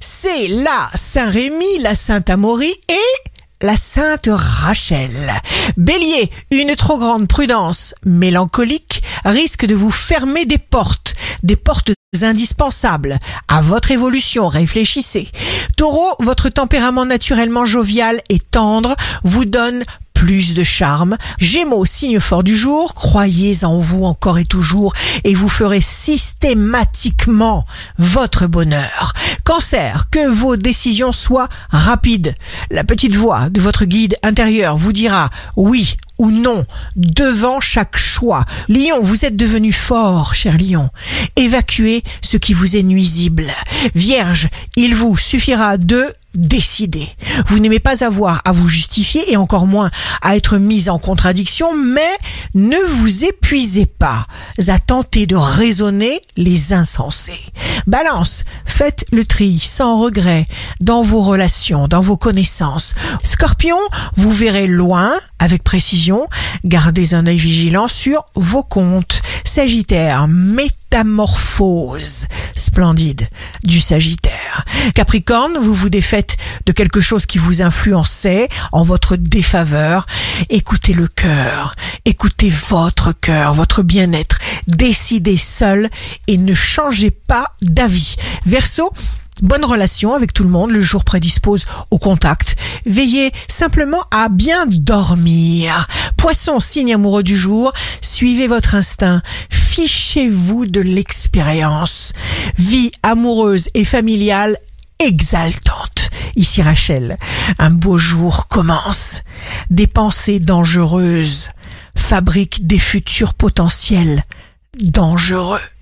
c'est la Saint-Rémy, la Sainte-Amaury et la Sainte Rachel. Bélier, une trop grande prudence mélancolique risque de vous fermer des portes, des portes indispensables à votre évolution, réfléchissez. Taureau, votre tempérament naturellement jovial et tendre vous donne plus de charme. Gémeaux, signe fort du jour, croyez en vous encore et toujours et vous ferez systématiquement votre bonheur. Cancer, que vos décisions soient rapides. La petite voix de votre guide intérieur vous dira oui ou non devant chaque choix. Lion, vous êtes devenu fort, cher Lion. Évacuez ce qui vous est nuisible. Vierge, il vous suffira de décider. Vous n'aimez pas avoir à vous justifier et encore moins à être mis en contradiction, mais ne vous épuisez pas à tenter de raisonner les insensés. Balance, faites le tri sans regret dans vos relations, dans vos connaissances. Scorpion, vous verrez loin avec précision, gardez un œil vigilant sur vos comptes. Sagittaire, métamorphose splendide du Sagittaire. Capricorne, vous vous défaites de quelque chose qui vous influençait en votre défaveur. Écoutez le cœur, écoutez votre cœur, votre bien-être. Décidez seul et ne changez pas d'avis. Verseau, Bonne relation avec tout le monde, le jour prédispose au contact. Veillez simplement à bien dormir. Poisson, signe amoureux du jour, suivez votre instinct, fichez-vous de l'expérience. Vie amoureuse et familiale exaltante. Ici Rachel, un beau jour commence. Des pensées dangereuses fabriquent des futurs potentiels dangereux.